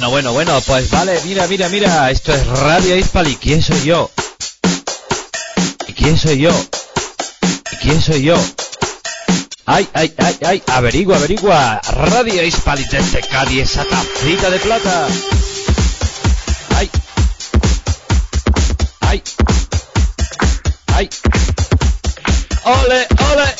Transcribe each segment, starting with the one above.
Bueno, bueno, bueno, pues vale, mira, mira, mira, esto es Radio Hispali. ¿Quién soy yo? ¿Y quién soy yo? ¿Y quién soy yo? Ay, ay, ay, ay, averigua, averigua. Radio Hispali desde Cádiz, esa tacita de plata. Ay. Ay. Ay. Ole, y ole.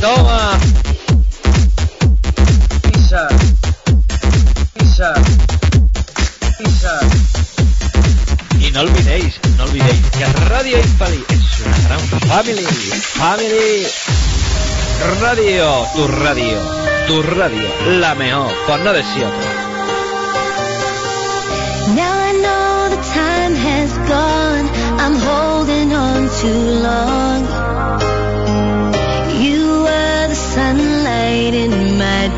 Toma. Pisa. Pisa. Pisa. Y no olvidéis, no olvidéis que Radio Hispali es una gran family. Family. Radio, tu radio, tu radio, la mejor, por no decir otra. Now I know the time has gone. I'm holding on too long.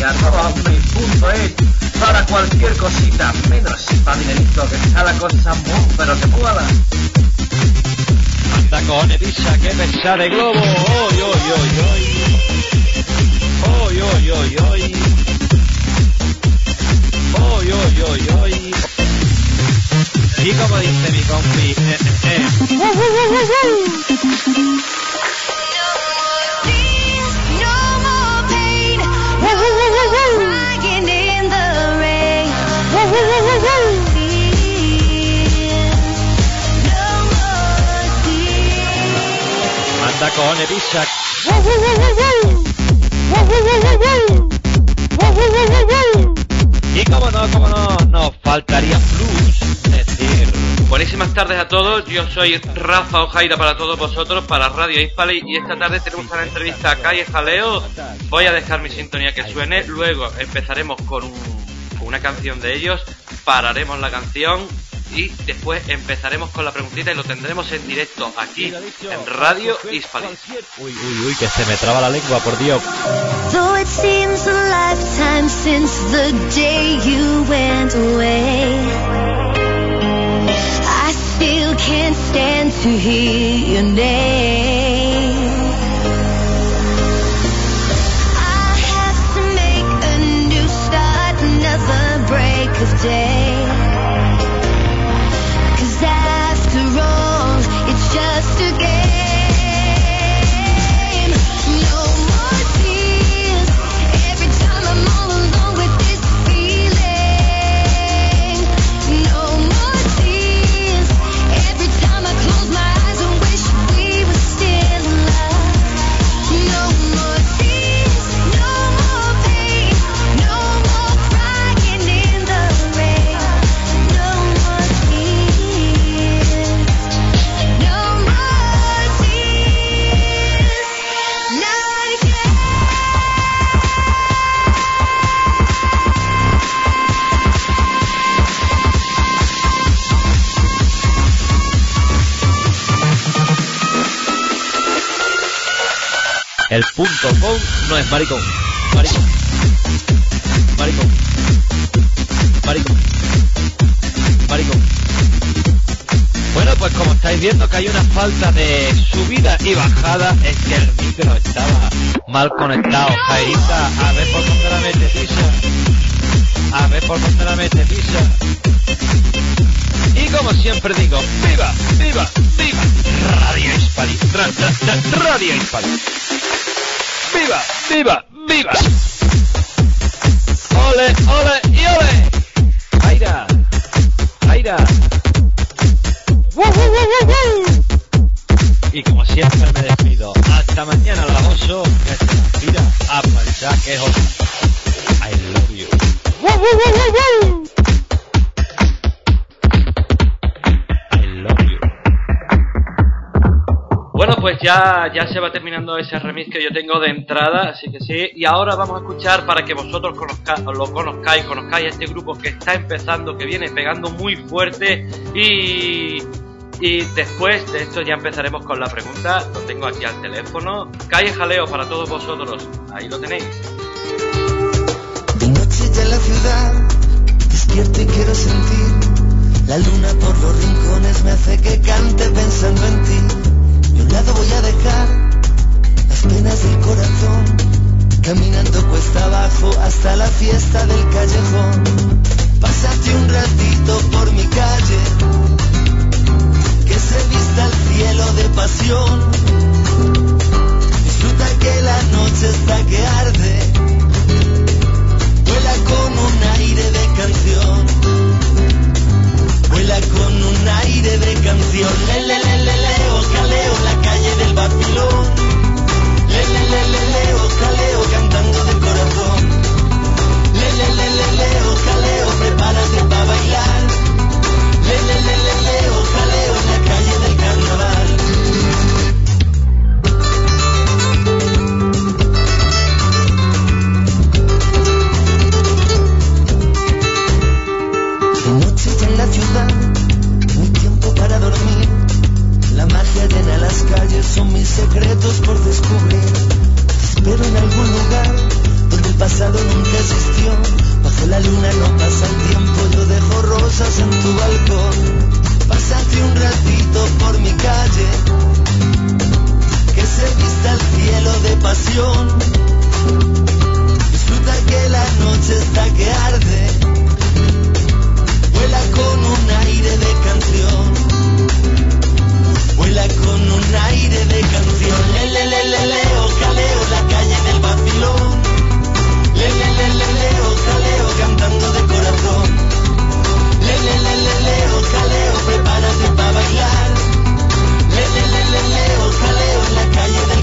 Hispali, arroba hotmail.es, para cualquier cosita, menos para dinerito, que está la cosa muy, pero que pueda. Anda con Elisa, que pesar de globo. Oy, oy, oy, oy. Oy, oy, oy, oy. Oy, oy, oy, oy. Y como dice mi compi, eh, eh, eh. Tears. Anda con Elisa. Y como no, como no, nos faltaría plus. Decir, Buenísimas tardes a todos, yo soy Rafa Ojaira para todos vosotros, para Radio Hispali y esta tarde tenemos una entrevista a Calle Jaleo. Voy a dejar mi sintonía que suene, luego empezaremos con una canción de ellos, pararemos la canción y después empezaremos con la preguntita y lo tendremos en directo aquí en Radio Hispali. Uy, uy, uy, que se me traba la lengua, por Dios. Though it seems a lifetime since the day es maricón. Maricón. Maricón. Maricón. Maricón. Bueno, pues como estáis viendo que hay una falta de subida y bajada, es que el micro estaba mal conectado. Jairita, a ver por dónde la mete pisa. A ver por dónde la mete pisa. Y como siempre digo, ¡viva, viva, viva! Radio Hispali. Ra- ra- ra- Radio. ¡Viva, viva, viva! ¡Ole, ole y ole! ¡Aira! ¡Aira! Jaira. Y como siempre me despido. Hasta mañana, Lagoso, que se a planchar que es otro. I love you. Pues ya, ya se va terminando ese remix que yo tengo de entrada, así que sí. Y ahora vamos a escuchar para que vosotros conozca, lo conozcáis, conozcáis a este grupo que está empezando, que viene pegando muy fuerte. Y, y después de esto ya empezaremos con la pregunta. Lo tengo aquí al teléfono. Calle Jaleo para todos vosotros. Ahí lo tenéis. De noche la ciudad, despierto y quiero sentir la luna por los rincones me hace que cante pensando en ti. De un lado voy a dejar las penas del corazón, caminando cuesta abajo hasta la fiesta del callejón. Pásate un ratito por mi calle, que se vista el cielo de pasión. Disfruta que la noche está que arde Vuela con un aire de canción. Vuela con un aire de canción. Le, le, le, le, leo, caleo, la calle del vacilón. Le, le, le, le, leo, caleo, cantando de corazón. Le, le, le, le, leo, caleo, prepárate para bailar. Le, le, le, le, leo, caleo, pasado nunca existió. Bajo la luna no pasa el tiempo, yo dejo rosas en tu balcón. Pásate un ratito por mi calle, que se vista el cielo de pasión. Disfruta que la noche está que arde. Vuela con un aire de canción. Vuela con un aire de canción. Le, le, le, le, leo, caleo, la calle del vacilón. Le, le, le, le, leo, caleo, cantando de corazón. Le, le, le, le, leo, caleo, prepárate para bailar. Le, le, le, le, leo, caleo, en la calle del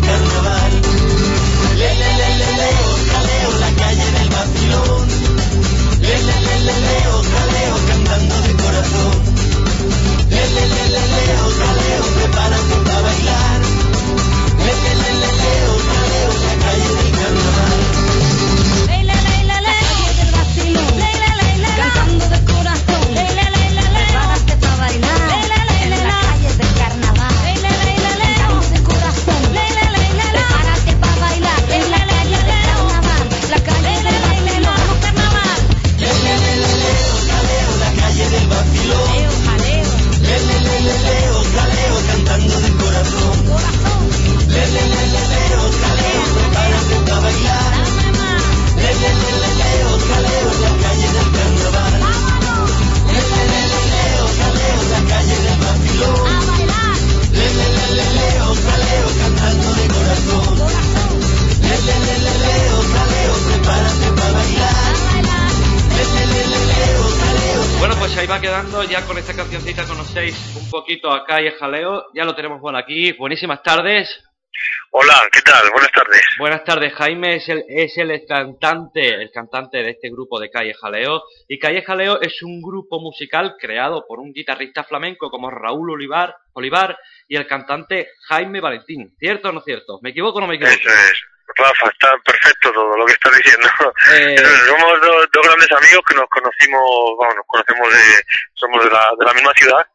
ahí va quedando ya con esta cancioncita conocéis un poquito a Calle Jaleo. Ya lo tenemos por aquí. Buenísimas tardes. Hola, ¿qué tal? Buenas tardes. Buenas tardes, Jaime es el, es el cantante, el cantante de este grupo de Calle Jaleo. Y Calle Jaleo es un grupo musical creado por un guitarrista flamenco como Raúl Olivar, Olivar y el cantante Jaime Valentín. ¿Cierto o no cierto? ¿Me equivoco o no me equivoco? Eso es. Rafa, está perfecto todo lo que estás diciendo. Eh. Somos dos, dos grandes amigos que nos conocimos, bueno, nos conocemos de, somos de la, de la misma ciudad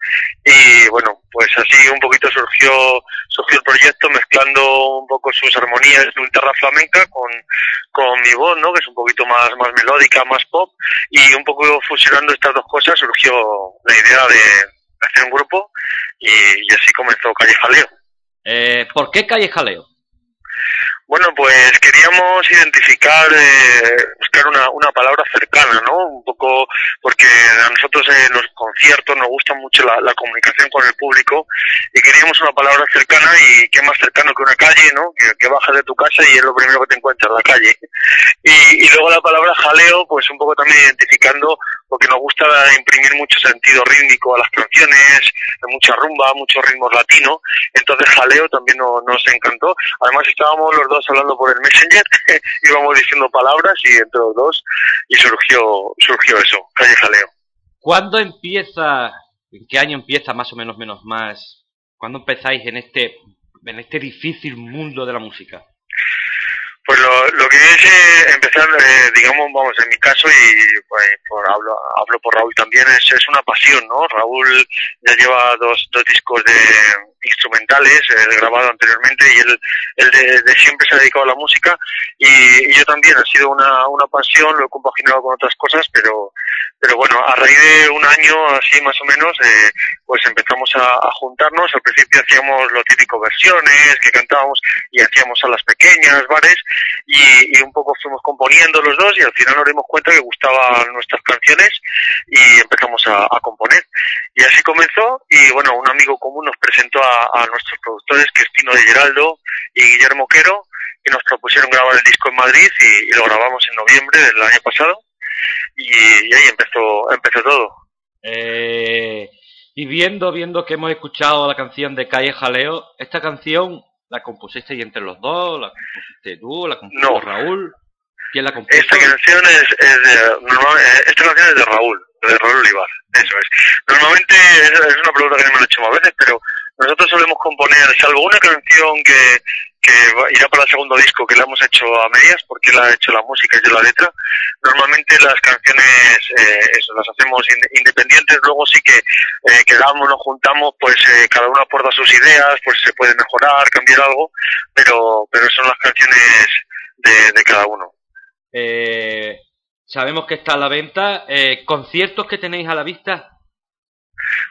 y bueno, pues así un poquito surgió, surgió el proyecto mezclando un poco sus armonías de guitarra flamenca con, con mi voz, ¿no? Que es un poquito más, más melódica, más pop y un poco fusionando estas dos cosas surgió la idea de hacer un grupo y, y así comenzó Calle Jaleo. Eh, ¿Por qué Calle Jaleo? Bueno, pues queríamos identificar, eh, buscar una, una palabra cercana, ¿no? Un poco, porque a nosotros en los conciertos nos gusta mucho la, la comunicación con el público y queríamos una palabra cercana y qué más cercano que una calle, ¿no? Que, que bajas de tu casa y es lo primero que te encuentras, la calle. Y, y luego la palabra jaleo, pues un poco también identificando porque nos gusta imprimir mucho sentido rítmico a las canciones, mucha rumba, muchos ritmos latinos, entonces jaleo también no- nos encantó. Además estábamos los dos hablando por el Messenger, íbamos diciendo palabras y entre los dos y surgió, surgió eso, calle jaleo. ¿Cuándo empieza, en qué año empieza más o menos menos más? ¿Cuándo empezáis en este, en este difícil mundo de la música? Pues lo, lo que es empezar, eh, digamos, vamos, en mi caso, y pues, por, hablo, hablo por Raúl también, es, es una pasión, ¿no? Raúl ya lleva dos, dos discos de instrumentales eh, grabado anteriormente y él, él de, de siempre se ha dedicado a la música y, y yo también, ha sido una, una pasión, lo he compaginado con otras cosas, pero, pero bueno, a raíz de un año así más o menos, eh, pues empezamos a, a juntarnos, al principio hacíamos lo típico versiones, que cantábamos y hacíamos salas pequeñas, bares, y, y un poco fuimos componiendo los dos y al final nos dimos cuenta que gustaban nuestras canciones y empezamos a, a componer. Y así comenzó y bueno, un amigo común nos presentó a, a nuestros productores, que es Tino de Geraldo y Guillermo Quero, y nos propusieron grabar el disco en Madrid y, y lo grabamos en noviembre del año pasado y, y ahí empezó, empezó todo. Eh, y viendo, viendo que hemos escuchado la canción de Calle Jaleo, esta canción la compusisteis entre los dos, la compusiste tú, la compuso No. Raúl. ¿Quién la compuso? Esta canción es, es de, normal- esta canción es de Raúl, de Raúl Olivar, eso es. Normalmente es, es una pregunta que no me han hecho más veces, pero nosotros solemos componer, salvo una canción que, irá para el segundo disco, que la hemos hecho a medias, porque él ha hecho la música y yo la letra, normalmente las canciones eh, las hacemos inde- independientes, luego sí que eh, quedamos, nos juntamos, pues eh, cada uno aporta sus ideas, pues se puede mejorar, cambiar algo, pero, pero son las canciones de, de cada uno. Eh, sabemos que está a la venta. Eh, ¿Conciertos que tenéis a la vista?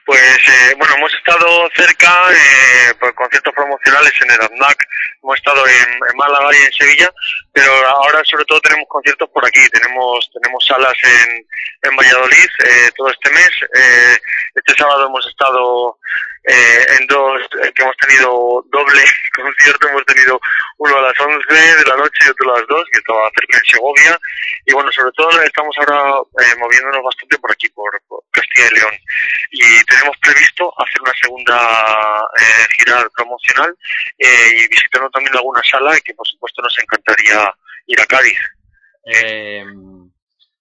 Pues eh, bueno, hemos estado cerca eh, por conciertos promocionales en el ADNAC, hemos estado en, en Málaga y en Sevilla, pero ahora sobre todo tenemos conciertos por aquí, tenemos tenemos salas en, en Valladolid eh, todo este mes, eh, este sábado hemos estado eh, en dos, eh, que hemos tenido doble concierto, hemos tenido uno a las 11 de la noche y otro a las 2, que estaba cerca en Segovia, y bueno, sobre todo estamos ahora eh, moviéndonos bastante por aquí, por, por Castilla y León y tenemos previsto hacer una segunda eh, gira promocional eh, y visitando también alguna sala y que por supuesto nos encantaría ir a Cádiz. Eh,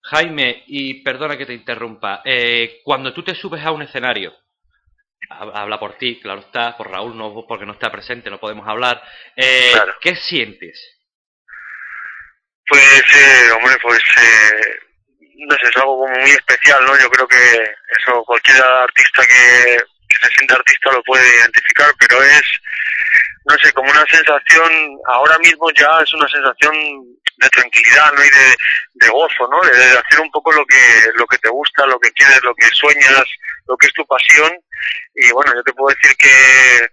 Jaime, y perdona que te interrumpa, eh, cuando tú te subes a un escenario, hab- habla por ti, claro está, por Raúl no, porque no está presente, no podemos hablar, eh, Claro. ¿qué sientes? Pues, eh, hombre, pues, eh, no sé, es algo como muy especial, ¿no? Yo creo que eso cualquier artista que, que se sienta artista lo puede identificar, pero es, no sé, como una sensación, ahora mismo ya es una sensación de tranquilidad, ¿no? Y de, de gozo, ¿no? De, de hacer un poco lo que, lo que te gusta, lo que quieres, lo que sueñas, lo que es tu pasión. Y bueno, yo te puedo decir que,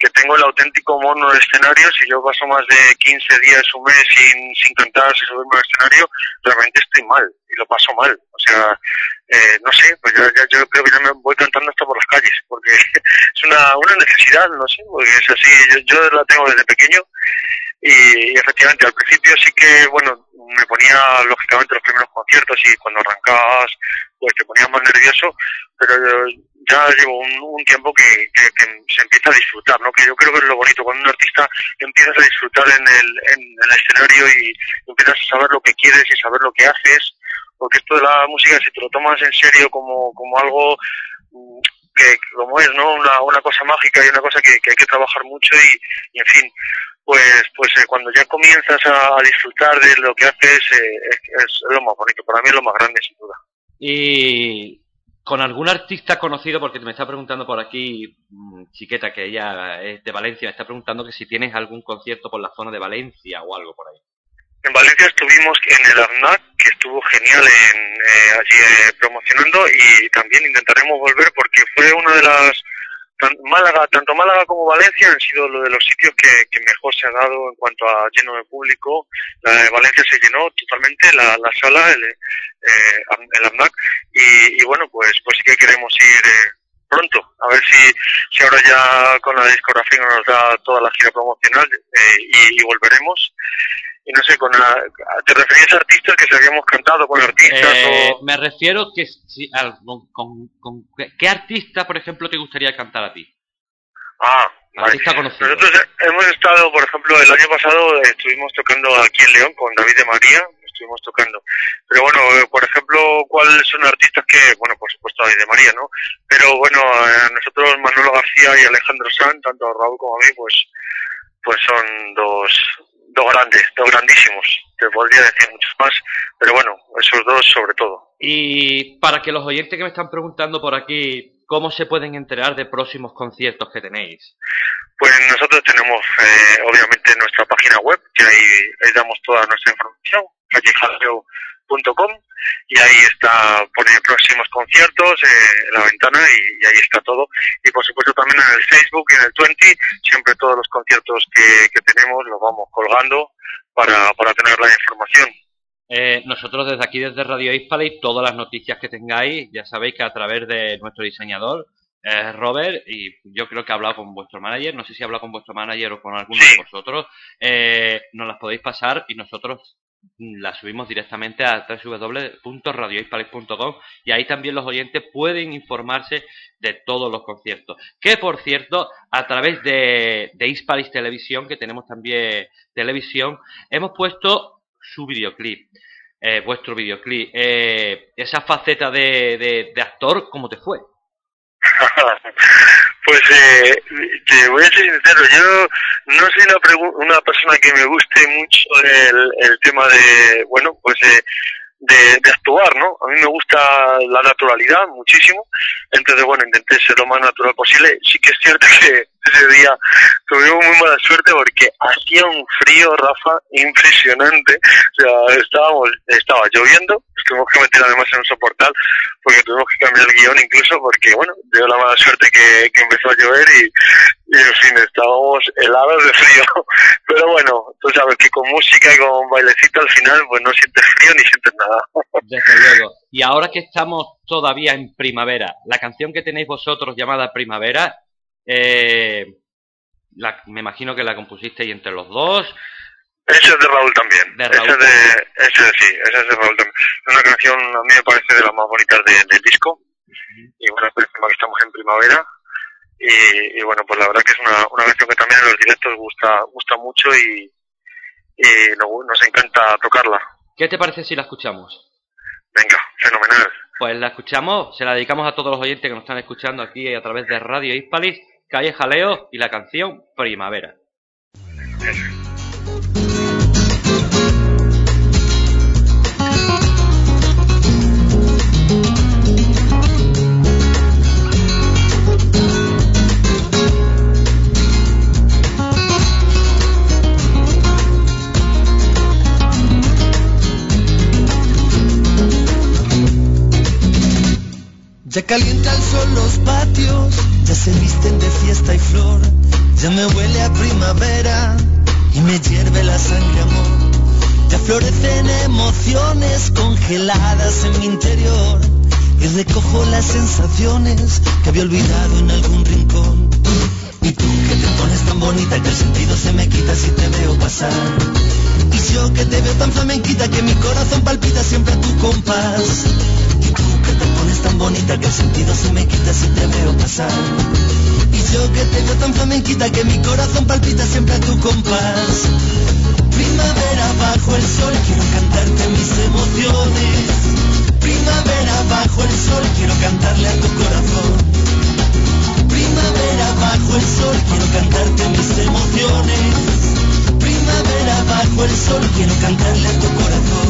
que tengo el auténtico mono de escenario. Si yo paso más de 15 días, un mes sin, sin cantar, sin subirme al escenario, realmente estoy mal y lo paso mal. O sea, eh, no sé, pues ya, ya- yo creo que ya me voy cantando hasta por las calles, porque es una, una necesidad, no sé, porque es así, yo, yo la tengo desde pequeño y, y efectivamente al principio sí que, bueno, me ponía lógicamente los primeros conciertos y cuando arrancabas pues te ponías más nervioso, pero ya llevo un, un tiempo que, que- se empieza a disfrutar, ¿no? Que yo creo que es lo bonito, cuando un artista empiezas a disfrutar en el, en el escenario y empiezas a saber lo que quieres y saber lo que haces, porque esto de la música, si te lo tomas en serio como, como algo mm, que como es, ¿no? Una, una cosa mágica y una cosa que, que hay que trabajar mucho y, en fin, pues pues eh, cuando ya comienzas a, a disfrutar de lo que haces eh, es, es lo más bonito, para mí es lo más grande sin duda. Y con algún artista conocido, porque me está preguntando por aquí, mm, Chiqueta, que ella es de Valencia, me está preguntando que si tienes algún concierto por la zona de Valencia o algo por ahí. En Valencia estuvimos en el AFNAC, que estuvo genial en, eh, allí eh, promocionando y también intentaremos volver porque fue una de las tan- Málaga, tanto Málaga como Valencia han sido lo de los sitios que, que mejor se ha dado en cuanto a lleno de público. La Valencia se llenó totalmente la, la sala, el, eh, el AFNAC y, y bueno, pues pues sí que queremos ir eh, pronto. A ver si, si ahora ya con la discografía nos da toda la gira promocional eh, y, y volveremos. Y no sé, con la- ¿te referías a artistas que se habíamos cantado con artistas Eh, o...? me refiero que si, al- con, ¿qué artista, por ejemplo, te gustaría cantar a ti? Ah, vale. Artista conocido. Nosotros hemos estado, por ejemplo, el año pasado eh, estuvimos tocando aquí en León con David de María, estuvimos tocando. Pero bueno, eh, por ejemplo, ¿cuáles son artistas que, bueno, por supuesto David de María, ¿no? Pero bueno, eh, nosotros, Manolo García y Alejandro Sanz, tanto a Raúl como a mí, pues, pues son dos, dos grandes, dos grandísimos. Te podría decir muchos más, pero bueno, esos dos sobre todo. Y para que los oyentes que me están preguntando por aquí, ¿cómo se pueden enterar de próximos conciertos que tenéis? Pues nosotros tenemos, eh, obviamente, nuestra página web, que ahí, ahí damos toda nuestra información, callejaleo.com, y ahí está, pone próximos conciertos eh, en la ventana y, y ahí está todo. Y por supuesto también en el Facebook y en el 20, siempre todos los conciertos que, que tenemos los vamos colgando para, para tener la información. Eh, nosotros desde aquí, desde Radio Hispale, todas las noticias que tengáis, ya sabéis que a través de nuestro diseñador, eh, Robert, y yo creo que ha hablado con vuestro manager, no sé si ha hablado con vuestro manager o con alguno Sí. de vosotros, eh, nos las podéis pasar y nosotros las subimos directamente a www.radiohispalic.com y ahí también los oyentes pueden informarse de todos los conciertos. Que por cierto, a través de, de Televisión, que tenemos también televisión, hemos puesto su videoclip, eh, vuestro videoclip. Eh, esa faceta de, de, de actor, ¿cómo te fue? pues eh, te voy a ser sincero, yo no soy una, una persona que me guste mucho el, el tema de, bueno, pues eh, de, de actuar, ¿no? A mí me gusta la naturalidad muchísimo, entonces bueno, intenté ser lo más natural posible. Sí que es cierto que ese día tuvimos muy mala suerte porque hacía un frío, Rafa, impresionante. O sea, estábamos, estaba lloviendo, tuvimos que meter además en un soportal porque tuvimos que cambiar el guion incluso porque, bueno, dio la mala suerte que, que empezó a llover y, y, en fin, estábamos helados de frío. Pero bueno, tú sabes que con música y con bailecito al final, pues no sientes frío ni sientes nada. Desde luego. Y ahora que estamos todavía en primavera, la canción que tenéis vosotros llamada Primavera, eh, la- me imagino que la compusisteis entre los dos. Ese es de Raúl también. De es de, ese sí, ese es de Raúl también. Es una canción, a mí me parece de las más bonitas de- del disco. Y bueno, es encima que estamos en primavera. Y, y bueno, pues la verdad que es una, una canción que también en los directos gusta, gusta mucho y, y nos, nos encanta tocarla. ¿Qué te parece si la escuchamos? Venga, fenomenal. Pues la escuchamos, se la dedicamos a todos los oyentes que nos están escuchando aquí a través de Radio Hispalis, Calle Jaleo y la canción Primavera. Ya calienta el sol los patios, ya se visten de fiesta y flor, ya me huele a primavera y me hierve la sangre amor. Ya florecen emociones congeladas en mi interior y recojo las sensaciones que había olvidado en algún rincón. Y tú que te pones tan bonita que el sentido se me quita si te veo pasar. Y yo que te veo tan flamenquita que mi corazón palpita siempre a tu compás. Tan bonita que el sentido se me quita si te veo pasar. Y yo que te veo tan flamenquita que mi corazón palpita siempre a tu compás. Primavera bajo el sol, quiero cantarte mis emociones. Primavera bajo el sol, quiero cantarle a tu corazón. Primavera bajo el sol, quiero cantarte mis emociones. Primavera bajo el sol, quiero cantarle a tu corazón.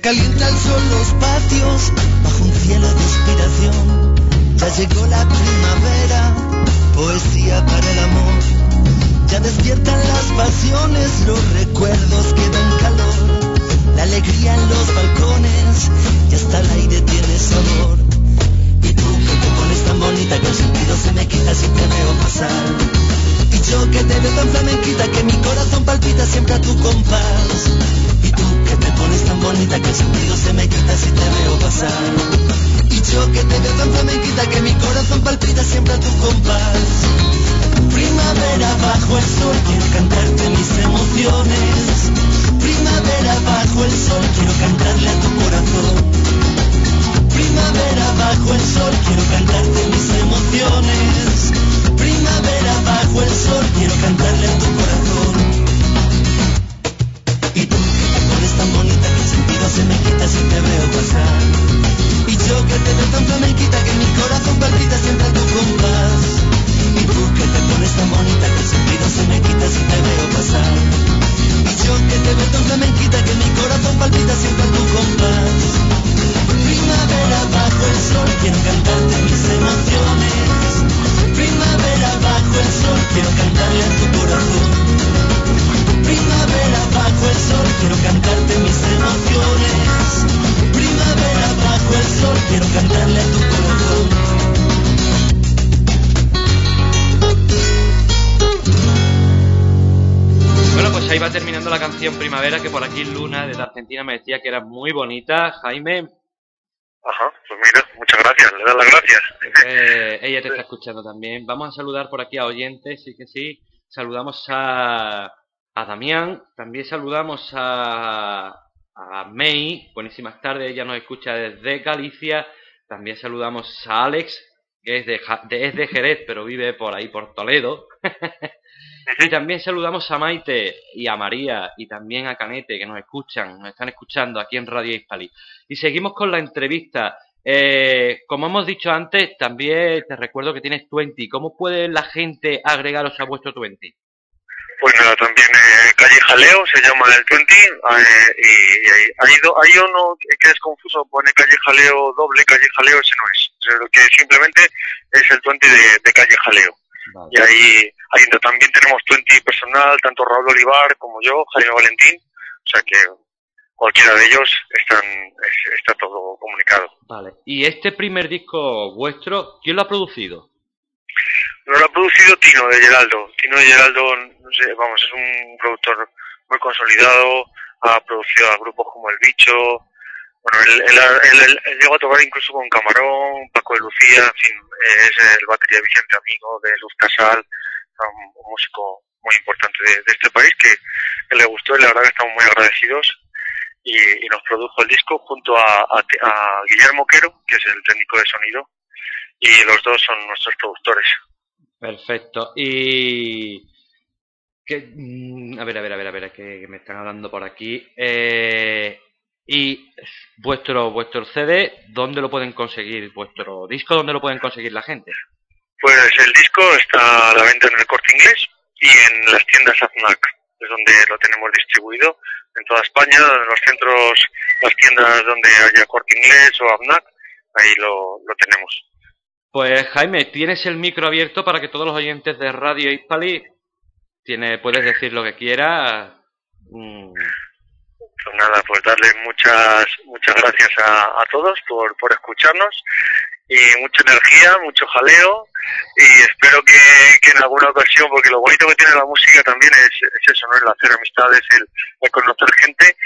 Ya calienta el sol los patios bajo un cielo de inspiración. Ya llegó la primavera, poesía para el amor. Ya despiertan las pasiones Nuestros recuerdos quedan calor, la alegría en los balcones y hasta el aire tiene sabor. Y tú que te pones tan bonita que el sentido se me quita si te veo pasar. Y yo que te veo tan flamenquita que mi corazón palpita siempre a tu compás. Si te veo pasar. Y yo que te veo tan flamenquita que mi corazón palpita siempre a tu compás. Primavera bajo el sol, quiero cantarte mis emociones. Primavera bajo el sol, quiero cantarle a tu corazón. Primavera bajo el sol, quiero cantarte mis emociones. Primavera bajo el sol, quiero cantarle a tu corazón. Y yo que te veo tan flamenquita que mi corazón palpita siempre a tu compás. Y tú que te pones tan bonita que el sentido se me quita si te veo pasar. Y yo que te veo tan flamenquita que mi corazón palpita siempre a tu compás. Primavera bajo el sol, quiero cantarte mis emociones. Primavera bajo el sol, quiero cantarle a tu corazón. La canción Primavera, que por aquí Luna de la Argentina me decía que era muy bonita. Jaime, Ajá, pues mira, muchas gracias, le das las gracias. eh, ella te está escuchando también. Vamos a saludar por aquí a oyentes, sí que sí. Saludamos a, a Damián, también saludamos a, a May, buenísimas tardes, ella nos escucha desde Galicia. También saludamos a Alex, que es de- es de Jerez, pero vive por ahí, por Toledo. Y también saludamos a Maite y a María y también a Canete que nos escuchan, nos están escuchando aquí en Radio Hispali. Y seguimos con la entrevista. Eh, como hemos dicho antes, también te recuerdo que tienes 20. ¿Cómo puede la gente agregaros a vuestro 20? Pues nada, también eh, Calle Jaleo se llama el 20 eh, y, y hay, hay, do- hay uno que es confuso, pone Calle Jaleo doble, Calle Jaleo ese no es, O sea, lo que simplemente es el 20 de, de Calle Jaleo. Y ahí, ahí también tenemos 20 personal, tanto Raúl Olivar como yo, Jaime Valentín, o sea que cualquiera de ellos están, es- está todo comunicado. Vale. ¿Y este primer disco vuestro, quién lo ha producido? Lo ha producido Tino de Geraldo. Tino de Geraldo, no sé, vamos, es un productor muy consolidado, ha producido a grupos como El Bicho, bueno, él, él, él- llegó a tocar incluso con Camarón, Paco de Lucía, en fin, eh, es el batería Vicente Amigo de Luz Casal, un, músico muy importante de, este país que, le gustó y la verdad que estamos muy agradecidos. Y, nos produjo el disco junto a, a- a Guillermo Quero, que es el técnico de sonido, y los dos son nuestros productores. Perfecto. Y... Que, mm, a ver, a ver, a ver, a ver, que me están hablando por aquí. Eh, y vuestro vuestro CD, ¿dónde lo pueden conseguir? ¿Vuestro disco, dónde lo pueden conseguir la gente? Pues el disco está a la venta en el corte inglés y en las tiendas AFNAC, es donde lo tenemos distribuido en toda España, en los centros, las tiendas donde haya corte inglés o AFNAC, ahí lo, lo tenemos. Pues Jaime, tienes el micro abierto para que todos los oyentes de Radio Hispali tiene, puedes decir lo que quieras. Mm, Pues nada, pues darle muchas muchas gracias a, a todos por, por escucharnos y mucha energía, mucho jaleo y espero que, que en alguna ocasión, porque lo bonito que tiene la música también es, es eso, ¿no? El hacer amistades, el, el conocer gente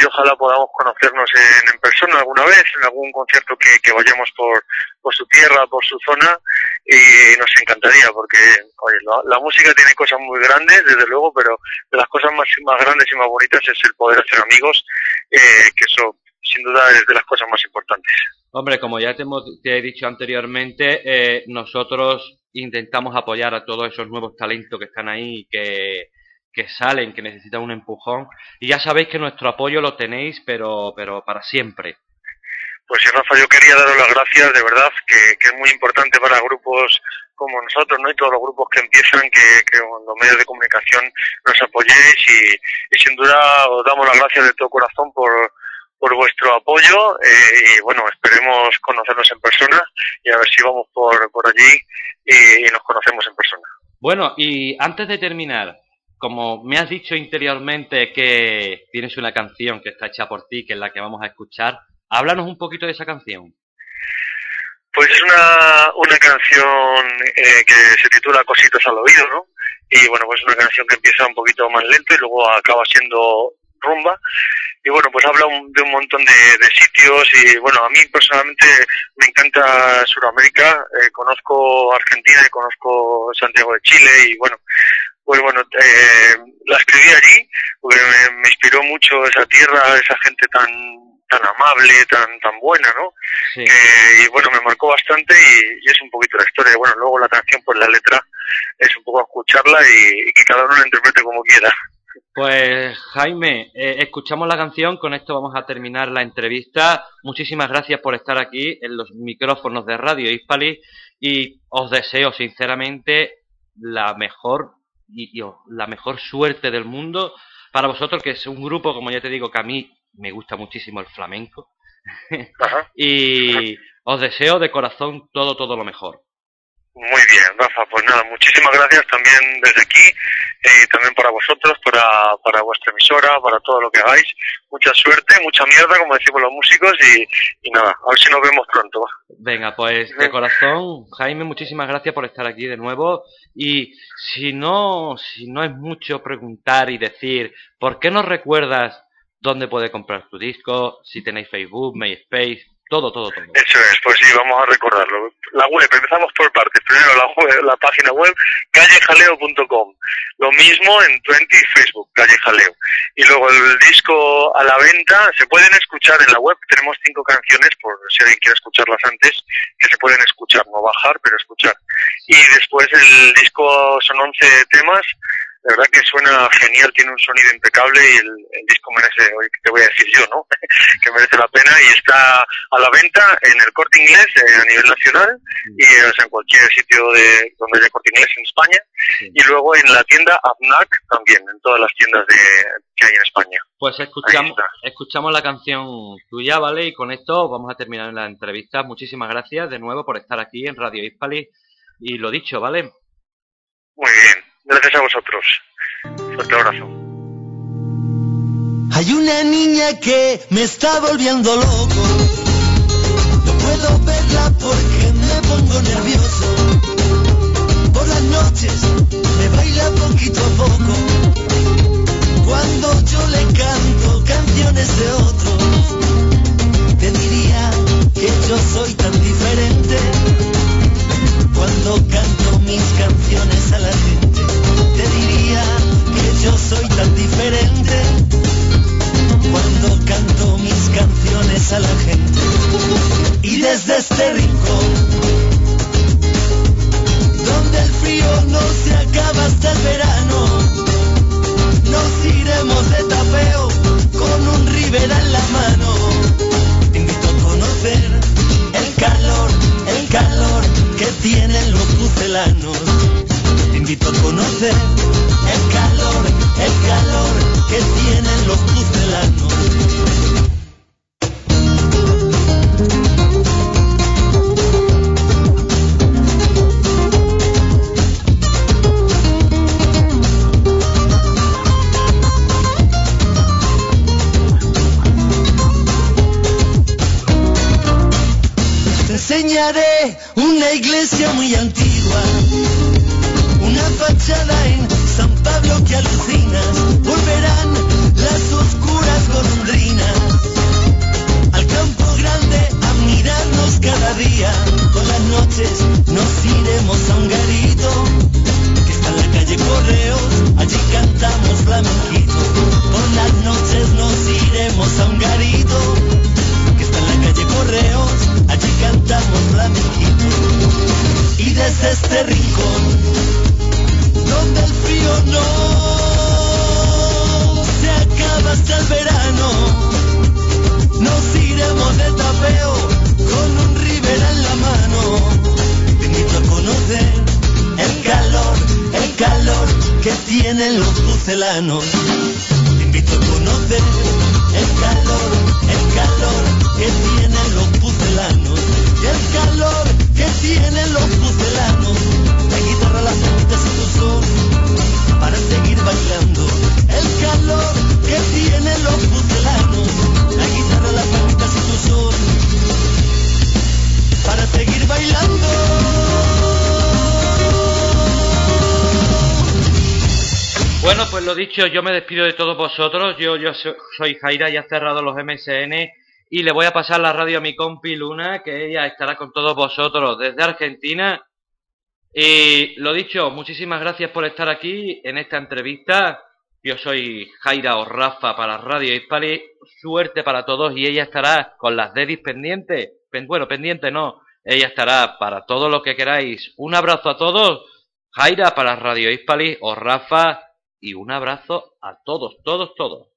y ojalá podamos conocernos en, persona alguna vez, en algún concierto que, vayamos por, su tierra, por su zona y nos encantaría porque oye, la, música tiene cosas muy grandes, desde luego, pero las cosas más, más grandes y más bonitas es el poder hacer amigos, eh, que eso sin duda es de las cosas más importantes. Hombre, como ya te, hemos, te he dicho anteriormente, eh, nosotros intentamos apoyar a todos esos nuevos talentos que están ahí, que, que salen, que necesitan un empujón. Y ya sabéis que nuestro apoyo lo tenéis, pero, pero para siempre. Pues sí, Rafa, yo quería daros las gracias, de verdad, que, que es muy importante para grupos como nosotros, ¿no? Y todos los grupos que empiezan, que, que los medios de comunicación nos apoyéis y, y sin duda os damos las gracias de todo corazón por, por vuestro apoyo eh, y bueno, esperemos conocernos en persona y a ver si vamos por, por allí y, y nos conocemos en persona. Bueno, y antes de terminar, como me has dicho interiormente que tienes una canción que está hecha por ti, que es la que vamos a escuchar, háblanos un poquito de esa canción. Pues es una, una canción eh, que se titula Cositas al oído, ¿no? Y bueno, pues es una canción que empieza un poquito más lento y luego acaba siendo rumba. Y bueno, pues habla un- de un montón de, sitios y bueno, a mí personalmente me encanta Sudamérica. Eh, conozco Argentina y conozco Santiago de Chile y bueno, pues bueno, eh, la escribí allí porque me, me inspiró mucho esa tierra, esa gente tan tan amable, tan tan buena, ¿no? Sí. y bueno, me marcó bastante y, y es un poquito la historia. Bueno, luego la canción, pues la letra es un poco escucharla y, y que cada uno la interprete como quiera. Pues Jaime, eh, escuchamos la canción, con esto vamos a terminar la entrevista. Muchísimas gracias por estar aquí en los micrófonos de Radio Hispali y os deseo sinceramente la mejor y, la mejor suerte del mundo para vosotros, que es un grupo, como ya te digo, que a mí me gusta muchísimo el flamenco y os deseo de corazón todo, todo lo mejor. Muy bien, Rafa, pues nada, muchísimas gracias también desde aquí eh, y también para vosotros, para, para vuestra emisora, para todo lo que hagáis. Mucha suerte, mucha mierda, como decimos los músicos, y, y nada, a ver si nos vemos pronto. Venga, pues de corazón, Jaime, muchísimas gracias por estar aquí de nuevo. Y si no, si no es mucho preguntar y decir, ¿por qué no recuerdas dónde puede comprar tu disco? Si tenéis Facebook, MySpace, todo, todo, todo. Eso es, pues sí, vamos a recordarlo. La web, empezamos por partes. Primero la, web- la página web, callejaleo.com. Lo mismo en Twenty y Facebook, Calle Jaleo. Y luego el disco a la venta, se pueden escuchar en la web. Tenemos cinco canciones, por si alguien quiere escucharlas antes, que se pueden escuchar, no bajar, pero escuchar. Y después el disco son 11 temas. La verdad que suena genial, tiene un sonido impecable y el, el disco merece, ¿qué te voy a decir yo, no? que merece la pena y está a la venta en el corte inglés eh, a nivel nacional y o sea, en cualquier sitio de donde haya corte inglés en España Sí. y luego en la tienda AFNAC también, en todas las tiendas de, que hay en España. Pues escuchamos, escuchamos la canción tuya, ¿vale? Y con esto vamos a terminar la entrevista. Muchísimas gracias de nuevo por estar aquí en Radio Hispali. Y lo dicho, ¿vale? Muy bien, gracias a vosotros. Fuerte abrazo. Hay una niña que me está volviendo loco. No puedo verla porque me pongo nervioso. Por las noches me baila poquito a poco. Cuando yo le canto canciones de otros, te diría que yo soy tan diferente. Cuando canto mis canciones iglesia muy antigua, una fachada en San Pablo que alucinas. Volverán las oscuras golondrinas al campo grande a mirarnos cada día. Por las noches nos iremos a un garito que está en la calle Correos, allí cantamos flamenquito. Por las noches nos iremos a un garito Allí cantamos flamenquito. Y desde este rincón, donde el frío no se acaba hasta el verano, nos iremos de tapeo con un Rivera en la mano. Te invito a conocer el calor, el calor que tienen los pucelanos. Invito a conocer el calor, el calor que tienen los dicho, yo me despido de todos vosotros. Yo, yo so- soy Jaira, ya he cerrado los MSN y le voy a pasar la radio a mi compi Luna, que ella estará con todos vosotros desde Argentina. Y lo dicho, muchísimas gracias por estar aquí en esta entrevista. Yo soy Jaira o Rafa para Radio Hispali. Suerte para todos y ella estará con las dedis pendientes. Pen- Bueno, pendiente no. Ella estará para todo lo que queráis. Un abrazo a todos. Jaira para Radio Hispali o Rafa y un abrazo a todos, todos, todos.